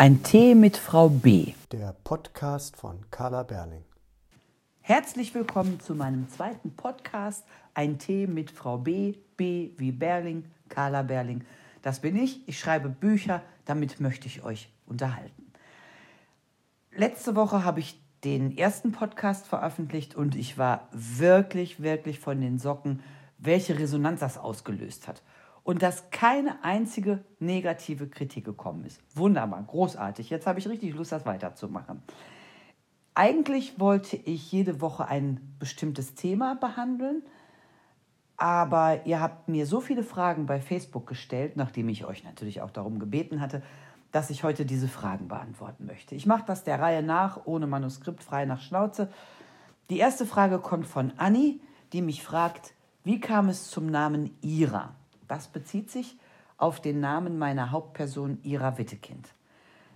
Ein Tee mit Frau B. Der Podcast von Carla Berling. Herzlich willkommen zu meinem zweiten Podcast Ein Tee mit Frau B. B wie Berling, Carla Berling. Das bin ich. Ich schreibe Bücher, damit möchte ich euch unterhalten. Letzte Woche habe ich den ersten Podcast veröffentlicht und ich war wirklich, wirklich von den Socken, welche Resonanz das ausgelöst hat. Und dass keine einzige negative Kritik gekommen ist. Wunderbar, großartig. Jetzt habe ich richtig Lust, das weiterzumachen. Eigentlich wollte ich jede Woche ein bestimmtes Thema behandeln, aber ihr habt mir so viele Fragen bei Facebook gestellt, nachdem ich euch natürlich auch darum gebeten hatte, dass ich heute diese Fragen beantworten möchte. Ich mache das der Reihe nach, ohne Manuskript, frei nach Schnauze. Die erste Frage kommt von Anni, die mich fragt, wie kam es zum Namen Ira? Das bezieht sich auf den Namen meiner Hauptperson Ira Wittekind.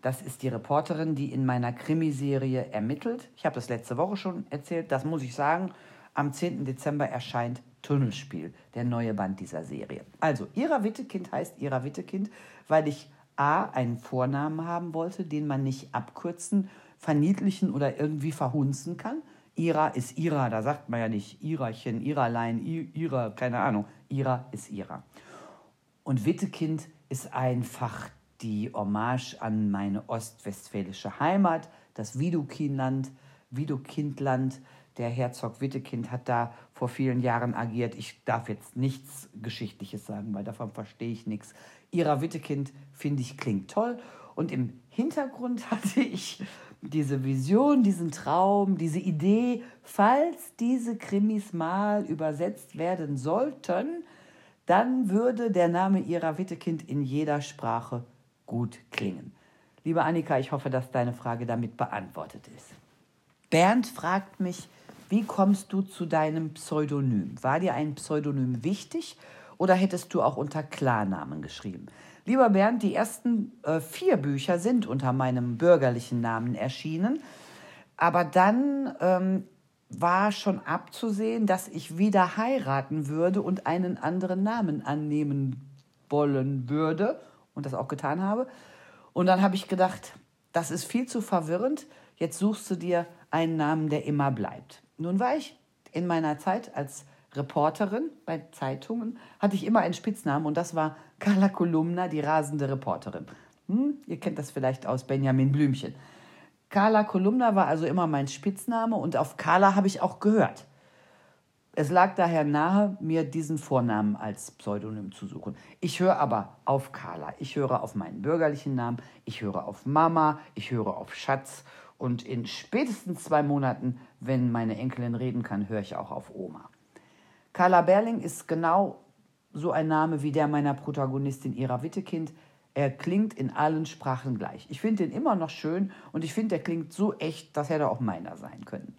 Das ist die Reporterin, die in meiner Krimiserie ermittelt. Ich habe das letzte Woche schon erzählt. Das muss ich sagen. Am 10. Dezember erscheint Tunnelspiel, der neue Band dieser Serie. Also, Ira Wittekind heißt Ira Wittekind, weil ich A, einen Vornamen haben wollte, den man nicht abkürzen, verniedlichen oder irgendwie verhunzen kann. Ira ist Ira, da sagt man ja nicht Irachen, Iralein, Ira, keine Ahnung. Ira ist Ira. Und Wittekind ist einfach die Hommage an meine ostwestfälische Heimat, das Widukinland, Widukindland. Der Herzog Wittekind hat da vor vielen Jahren agiert. Ich darf jetzt nichts Geschichtliches sagen, weil davon verstehe ich nichts. Ira Wittekind, finde ich, klingt toll. Und im Hintergrund hatte ich diese Vision, diesen Traum, diese Idee, falls diese Krimis mal übersetzt werden sollten, dann würde der Name Ira Wittekind in jeder Sprache gut klingen. Liebe Annika, ich hoffe, dass deine Frage damit beantwortet ist. Bernd fragt mich, wie kommst du zu deinem Pseudonym? War dir ein Pseudonym wichtig oder hättest du auch unter Klarnamen geschrieben? Lieber Bernd, die ersten äh, vier Bücher sind unter meinem bürgerlichen Namen erschienen, aber dann ähm, war schon abzusehen, dass ich wieder heiraten würde und einen anderen Namen annehmen wollen würde und das auch getan habe. Und dann habe ich gedacht, das ist viel zu verwirrend. Jetzt suchst du dir einen Namen, der immer bleibt. Nun war ich in meiner Zeit als Reporterin bei Zeitungen, hatte ich immer einen Spitznamen und das war Carla Kolumna, die rasende Reporterin. Hm, ihr kennt das vielleicht aus Benjamin Blümchen. Carla Kolumna war also immer mein Spitzname und auf Carla habe ich auch gehört. Es lag daher nahe, mir diesen Vornamen als Pseudonym zu suchen. Ich höre aber auf Carla, ich höre auf meinen bürgerlichen Namen, ich höre auf Mama, ich höre auf Schatz und in spätestens zwei Monaten, wenn meine Enkelin reden kann, höre ich auch auf Oma. Carla Berling ist genau so ein Name wie der meiner Protagonistin Ira Wittekind. Er klingt in allen Sprachen gleich. Ich finde ihn immer noch schön und ich finde, er klingt so echt, dass hätte auch meiner sein können.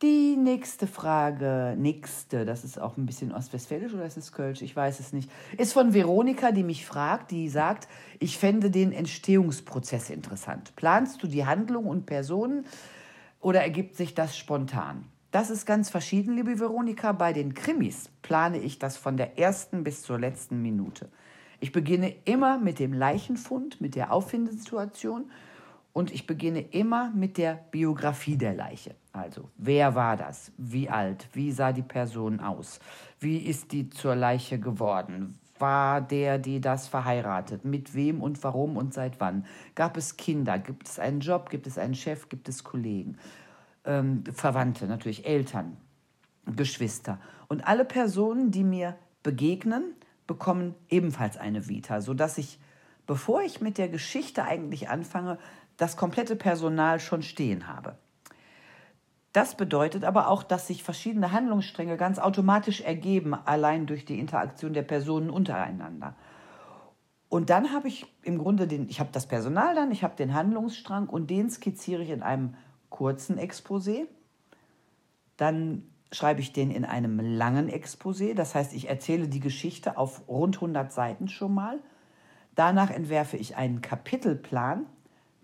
Die nächste Frage, nächste, das ist auch ein bisschen ostwestfälisch oder ist es Kölsch? Ich weiß es nicht. Ist von Veronika, die mich fragt, die sagt, ich fände den Entstehungsprozess interessant. Planst du die Handlung und Personen oder ergibt sich das spontan? Das ist ganz verschieden, liebe Veronika. Bei den Krimis plane ich das von der ersten bis zur letzten Minute. Ich beginne immer mit dem Leichenfund, mit der Auffindesituation und ich beginne immer mit der Biografie der Leiche. Also, wer war das? Wie alt? Wie sah die Person aus? Wie ist die zur Leiche geworden? War der, die das verheiratet? Mit wem und warum und seit wann? Gab es Kinder? Gibt es einen Job? Gibt es einen Chef? Gibt es Kollegen? Ähm, Verwandte, natürlich Eltern, Geschwister. Und alle Personen, die mir begegnen, bekommen ebenfalls eine Vita, sodass ich, bevor ich mit der Geschichte eigentlich anfange, das komplette Personal schon stehen habe. Das bedeutet aber auch, dass sich verschiedene Handlungsstränge ganz automatisch ergeben, allein durch die Interaktion der Personen untereinander. Und dann habe ich im Grunde den, ich habe das Personal dann, ich habe den Handlungsstrang und den skizziere ich in einem kurzen Exposé. Dann schreibe ich den in einem langen Exposé. Das heißt, ich erzähle die Geschichte auf rund 100 Seiten schon mal. Danach entwerfe ich einen Kapitelplan,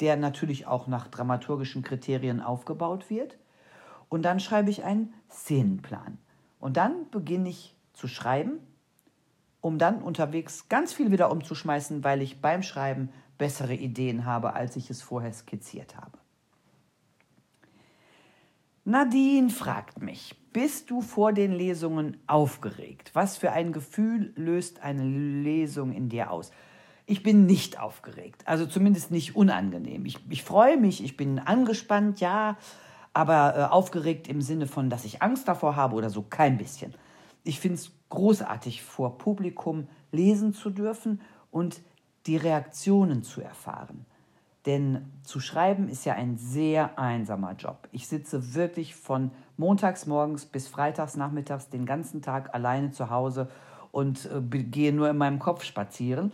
der natürlich auch nach dramaturgischen Kriterien aufgebaut wird. Und dann schreibe ich einen Szenenplan. Und dann beginne ich zu schreiben, um dann unterwegs ganz viel wieder umzuschmeißen, weil ich beim Schreiben bessere Ideen habe, als ich es vorher skizziert habe. Nadine fragt mich, bist du vor den Lesungen aufgeregt? Was für ein Gefühl löst eine Lesung in dir aus? Ich bin nicht aufgeregt, also zumindest nicht unangenehm. Ich, ich freue mich, ich bin angespannt, ja, aber äh, aufgeregt im Sinne von, dass ich Angst davor habe oder so, kein bisschen. Ich finde es großartig, vor Publikum lesen zu dürfen und die Reaktionen zu erfahren. Denn zu schreiben ist ja ein sehr einsamer Job. Ich sitze wirklich von montags morgens bis freitags nachmittags den ganzen Tag alleine zu Hause und äh, gehe nur in meinem Kopf spazieren.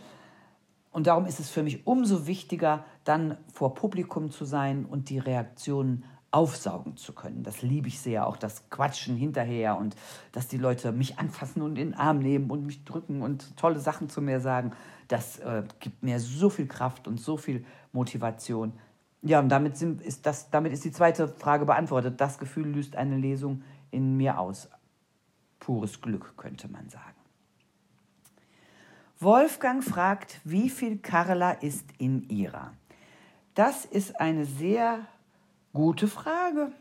Und darum ist es für mich umso wichtiger, dann vor Publikum zu sein und die Reaktionen aufsaugen zu können. Das liebe ich sehr, auch das Quatschen hinterher und dass die Leute mich anfassen und in den Arm nehmen und mich drücken und tolle Sachen zu mir sagen. Das äh, gibt mir so viel Kraft und so viel Motivation. Ja, und damit, sind, ist das, damit ist die zweite Frage beantwortet. Das Gefühl löst eine Lesung in mir aus. Pures Glück, könnte man sagen. Wolfgang fragt, wie viel Carla ist in ihrer? Das ist eine sehr gute Frage.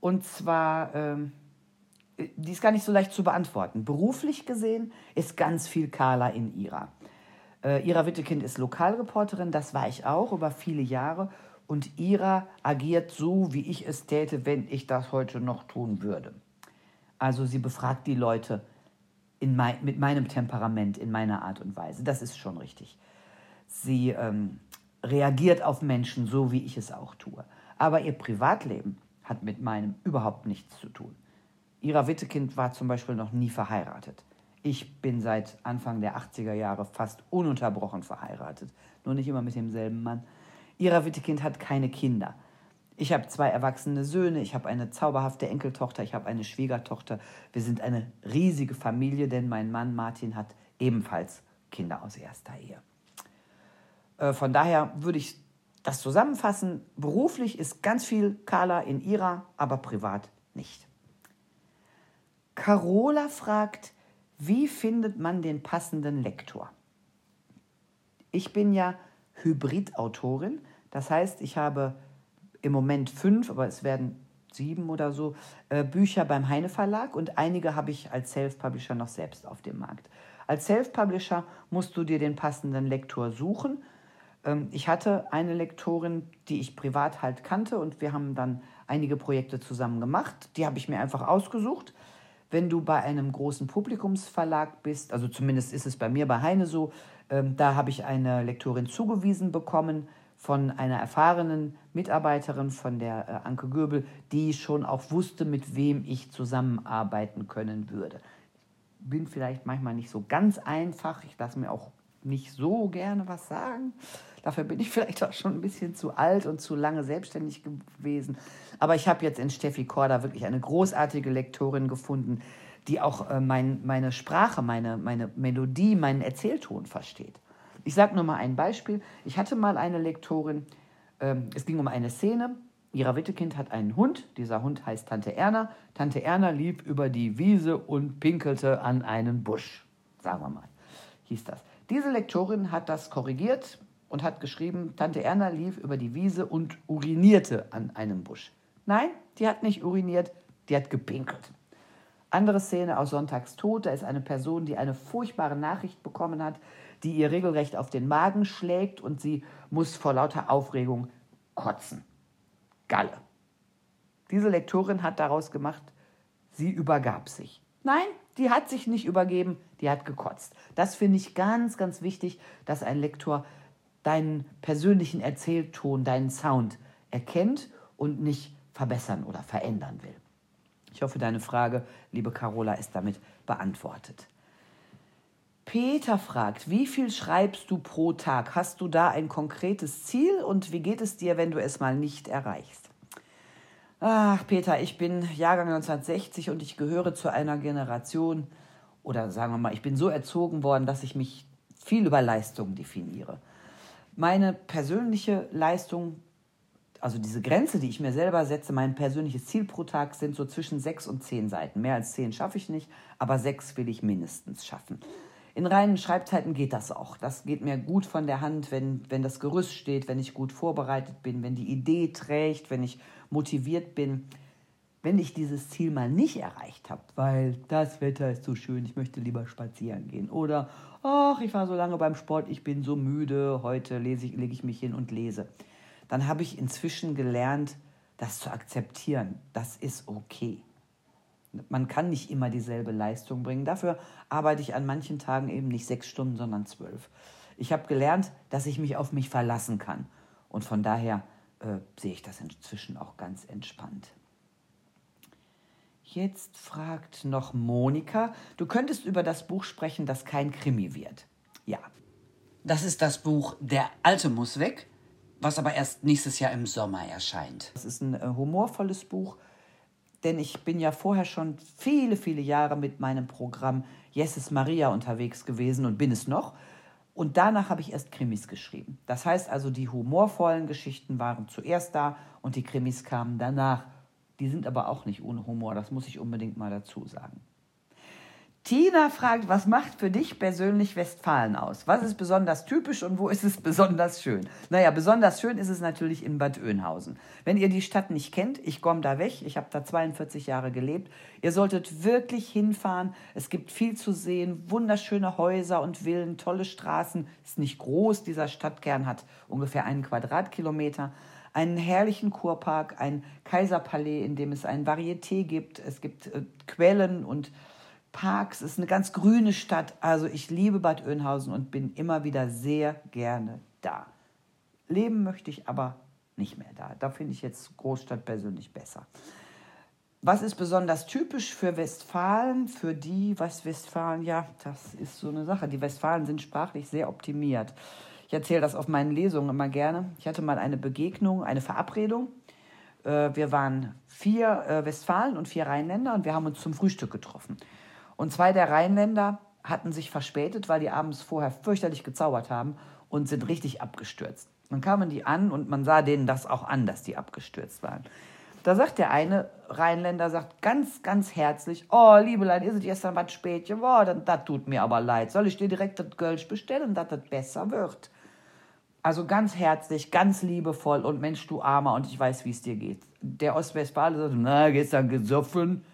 Und zwar, ähm, die ist gar nicht so leicht zu beantworten. Beruflich gesehen ist ganz viel Carla in ihrer. Äh, Ira Wittekind ist Lokalreporterin, das war ich auch über viele Jahre. Und Ira agiert so, wie ich es täte, wenn ich das heute noch tun würde. Also sie befragt die Leute in mein, mit meinem Temperament, in meiner Art und Weise. Das ist schon richtig. Sie ähm, reagiert auf Menschen so, wie ich es auch tue. Aber ihr Privatleben hat mit meinem überhaupt nichts zu tun. Ira Wittekind war zum Beispiel noch nie verheiratet. Ich bin seit Anfang der 80er Jahre fast ununterbrochen verheiratet, nur nicht immer mit demselben Mann. Ira Wittekind hat keine Kinder. Ich habe zwei erwachsene Söhne, ich habe eine zauberhafte Enkeltochter, ich habe eine Schwiegertochter. Wir sind eine riesige Familie, denn mein Mann Martin hat ebenfalls Kinder aus erster Ehe. Äh, von daher würde ich das zusammenfassen. Beruflich ist ganz viel Carla in ihrer, aber privat nicht. Carola fragt, wie findet man den passenden Lektor? Ich bin ja Hybridautorin, das heißt, ich habe im Moment fünf, aber es werden sieben oder so äh, Bücher beim Heine Verlag und einige habe ich als Self-Publisher noch selbst auf dem Markt. Als Self-Publisher musst du dir den passenden Lektor suchen. Ähm, ich hatte eine Lektorin, die ich privat halt kannte und wir haben dann einige Projekte zusammen gemacht. Die habe ich mir einfach ausgesucht. Wenn du bei einem großen Publikumsverlag bist, also zumindest ist es bei mir bei Heine so, ähm, da habe ich eine Lektorin zugewiesen bekommen von einer erfahrenen Mitarbeiterin von der äh, Anke Göbel, die schon auch wusste, mit wem ich zusammenarbeiten können würde. Bin vielleicht manchmal nicht so ganz einfach. Ich lasse mir auch nicht so gerne was sagen. Dafür bin ich vielleicht auch schon ein bisschen zu alt und zu lange selbstständig gewesen. Aber ich habe jetzt in Steffi Korda wirklich eine großartige Lektorin gefunden, die auch äh, mein, meine Sprache, meine, meine Melodie, meinen Erzählton versteht. Ich sage nur mal ein Beispiel. Ich hatte mal eine Lektorin, ähm, es ging um eine Szene. Ihrer Wittekind hat einen Hund. Dieser Hund heißt Tante Erna. Tante Erna lief über die Wiese und pinkelte an einen Busch. Sagen wir mal, hieß das. Diese Lektorin hat das korrigiert und hat geschrieben, Tante Erna lief über die Wiese und urinierte an einem Busch. Nein, die hat nicht uriniert, die hat gepinkelt. Andere Szene aus Sonntags Tod, da ist eine Person, die eine furchtbare Nachricht bekommen hat, die ihr regelrecht auf den Magen schlägt und sie muss vor lauter Aufregung kotzen. Galle. Diese Lektorin hat daraus gemacht, sie übergab sich. Nein, die hat sich nicht übergeben, die hat gekotzt. Das finde ich ganz, ganz wichtig, dass ein Lektor deinen persönlichen Erzählton, deinen Sound erkennt und nicht verbessern oder verändern will. Ich hoffe, deine Frage, liebe Carola, ist damit beantwortet. Peter fragt, wie viel schreibst du pro Tag? Hast du da ein konkretes Ziel und wie geht es dir, wenn du es mal nicht erreichst? Ach, Peter, ich bin Jahrgang 1960 und ich gehöre zu einer Generation, oder sagen wir mal, ich bin so erzogen worden, dass ich mich viel über Leistung definiere. Meine persönliche Leistung, also diese Grenze, die ich mir selber setze, mein persönliches Ziel pro Tag sind so zwischen sechs und zehn Seiten. Mehr als zehn schaffe ich nicht, aber sechs will ich mindestens schaffen. In reinen Schreibzeiten geht das auch. Das geht mir gut von der Hand, wenn, wenn das Gerüst steht, wenn ich gut vorbereitet bin, wenn die Idee trägt, wenn ich motiviert bin. Wenn ich dieses Ziel mal nicht erreicht habe, weil das Wetter ist so schön, ich möchte lieber spazieren gehen. Oder, ach, ich war so lange beim Sport, ich bin so müde, heute lese ich, lege ich mich hin und lese. Dann habe ich inzwischen gelernt, das zu akzeptieren. Das ist okay. Man kann nicht immer dieselbe Leistung bringen. Dafür arbeite ich an manchen Tagen eben nicht sechs Stunden, sondern zwölf. Ich habe gelernt, dass ich mich auf mich verlassen kann. Und von daher äh, sehe ich das inzwischen auch ganz entspannt. Jetzt fragt noch Monika, du könntest über das Buch sprechen, das kein Krimi wird. Ja. Das ist das Buch Der Alte muss weg, was aber erst nächstes Jahr im Sommer erscheint. Das ist ein äh, humorvolles Buch denn ich bin ja vorher schon viele, viele Jahre mit meinem Programm Jesses Maria unterwegs gewesen und bin es noch. Und danach habe ich erst Krimis geschrieben. Das heißt also, die humorvollen Geschichten waren zuerst da und die Krimis kamen danach. Die sind aber auch nicht ohne Humor, das muss ich unbedingt mal dazu sagen. Tina fragt, was macht für dich persönlich Westfalen aus? Was ist besonders typisch und wo ist es besonders schön? Naja, besonders schön ist es natürlich in Bad Oeynhausen. Wenn ihr die Stadt nicht kennt, ich komme da weg, ich habe da 42 Jahre gelebt, ihr solltet wirklich hinfahren. Es gibt viel zu sehen, wunderschöne Häuser und Villen, tolle Straßen. Ist nicht groß, dieser Stadtkern hat ungefähr einen Quadratkilometer einen herrlichen Kurpark, ein Kaiserpalais, in dem es ein Varieté gibt. Es gibt äh, Quellen und Parks, es ist eine ganz grüne Stadt. Also ich liebe Bad Oeynhausen und bin immer wieder sehr gerne da. Leben möchte ich aber nicht mehr da. Da finde ich jetzt Großstadt persönlich besser. Was ist besonders typisch für Westfalen? Für die, was Westfalen, ja, das ist so eine Sache. Die Westfalen sind sprachlich sehr optimiert. Ich erzähle das auf meinen Lesungen immer gerne. Ich hatte mal eine Begegnung, eine Verabredung. Äh, wir waren vier äh, Westfalen und vier Rheinländer und wir haben uns zum Frühstück getroffen. Und zwei der Rheinländer hatten sich verspätet, weil die abends vorher fürchterlich gezaubert haben und sind richtig abgestürzt. Dann kamen die an und man sah denen das auch an, dass die abgestürzt waren. Da sagt der eine Rheinländer, sagt ganz, ganz herzlich, oh, Liebelein, ihr seid gestern was spät geworden, das tut mir aber leid. Soll ich dir direkt das Gölsch bestellen, dass das besser wird? Also ganz herzlich, ganz liebevoll und Mensch, du Armer, und ich weiß, wie es dir geht. Der Ostwestfale sagt, na, gestern gesoffen,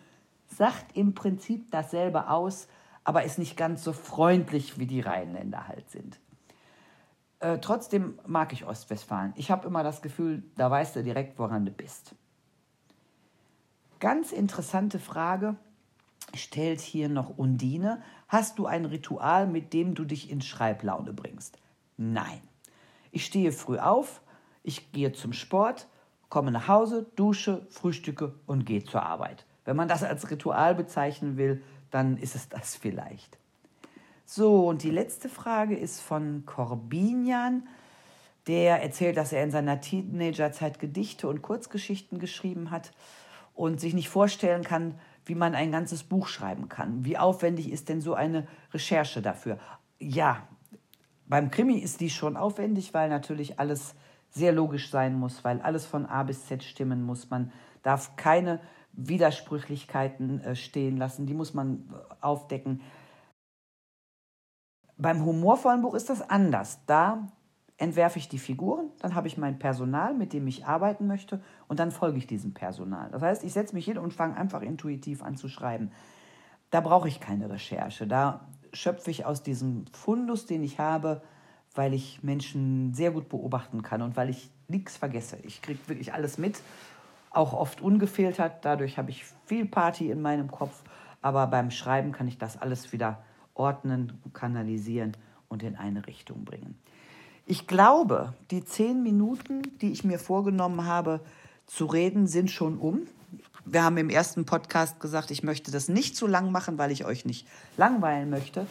sagt im Prinzip dasselbe aus, aber ist nicht ganz so freundlich, wie die Rheinländer halt sind. Äh, trotzdem mag ich Ostwestfalen. Ich habe immer das Gefühl, da weißt du direkt, woran du bist. Ganz interessante Frage stellt hier noch Undine. Hast du ein Ritual, mit dem du dich in Schreiblaune bringst? Nein. Ich stehe früh auf, ich gehe zum Sport, komme nach Hause, dusche, frühstücke und gehe zur Arbeit. Wenn man das als Ritual bezeichnen will, dann ist es das vielleicht. So, und die letzte Frage ist von Corbinian. Der erzählt, dass er in seiner Teenagerzeit Gedichte und Kurzgeschichten geschrieben hat und sich nicht vorstellen kann, wie man ein ganzes Buch schreiben kann. Wie aufwendig ist denn so eine Recherche dafür? Ja, beim Krimi ist die schon aufwendig, weil natürlich alles sehr logisch sein muss, weil alles von A bis Z stimmen muss. Man darf keine Widersprüchlichkeiten äh, stehen lassen, die muss man äh, aufdecken. Beim humorvollen Buch ist das anders. Da entwerfe ich die Figuren, dann habe ich mein Personal, mit dem ich arbeiten möchte und dann folge ich diesem Personal. Das heißt, ich setze mich hin und fange einfach intuitiv an zu schreiben. Da brauche ich keine Recherche. Da schöpfe ich aus diesem Fundus, den ich habe, weil ich Menschen sehr gut beobachten kann und weil ich nichts vergesse. Ich kriege wirklich alles mit auch oft ungefiltert. Dadurch habe ich viel Party in meinem Kopf. Aber beim Schreiben kann ich das alles wieder ordnen, kanalisieren und in eine Richtung bringen. Ich glaube, die zehn Minuten, die ich mir vorgenommen habe zu reden, sind schon um. Wir haben im ersten Podcast gesagt, ich möchte das nicht zu lang machen, weil ich euch nicht langweilen möchte.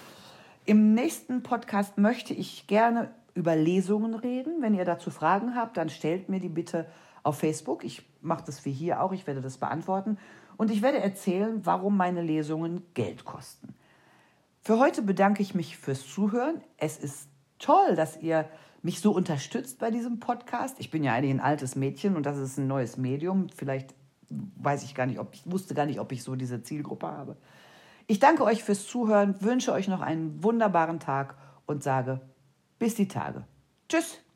Im nächsten Podcast möchte ich gerne über Lesungen reden. Wenn ihr dazu Fragen habt, dann stellt mir die bitte auf Facebook. Ich mache das wie hier auch, ich werde das beantworten. Und ich werde erzählen, warum meine Lesungen Geld kosten. Für heute bedanke ich mich fürs Zuhören. Es ist toll, dass ihr mich so unterstützt bei diesem Podcast. Ich bin ja eigentlich ein altes Mädchen und das ist ein neues Medium. Vielleicht weiß ich gar nicht, ob ich wusste gar nicht, ob ich so diese Zielgruppe habe. Ich danke euch fürs Zuhören, wünsche euch noch einen wunderbaren Tag und sage bis die Tage. Tschüss.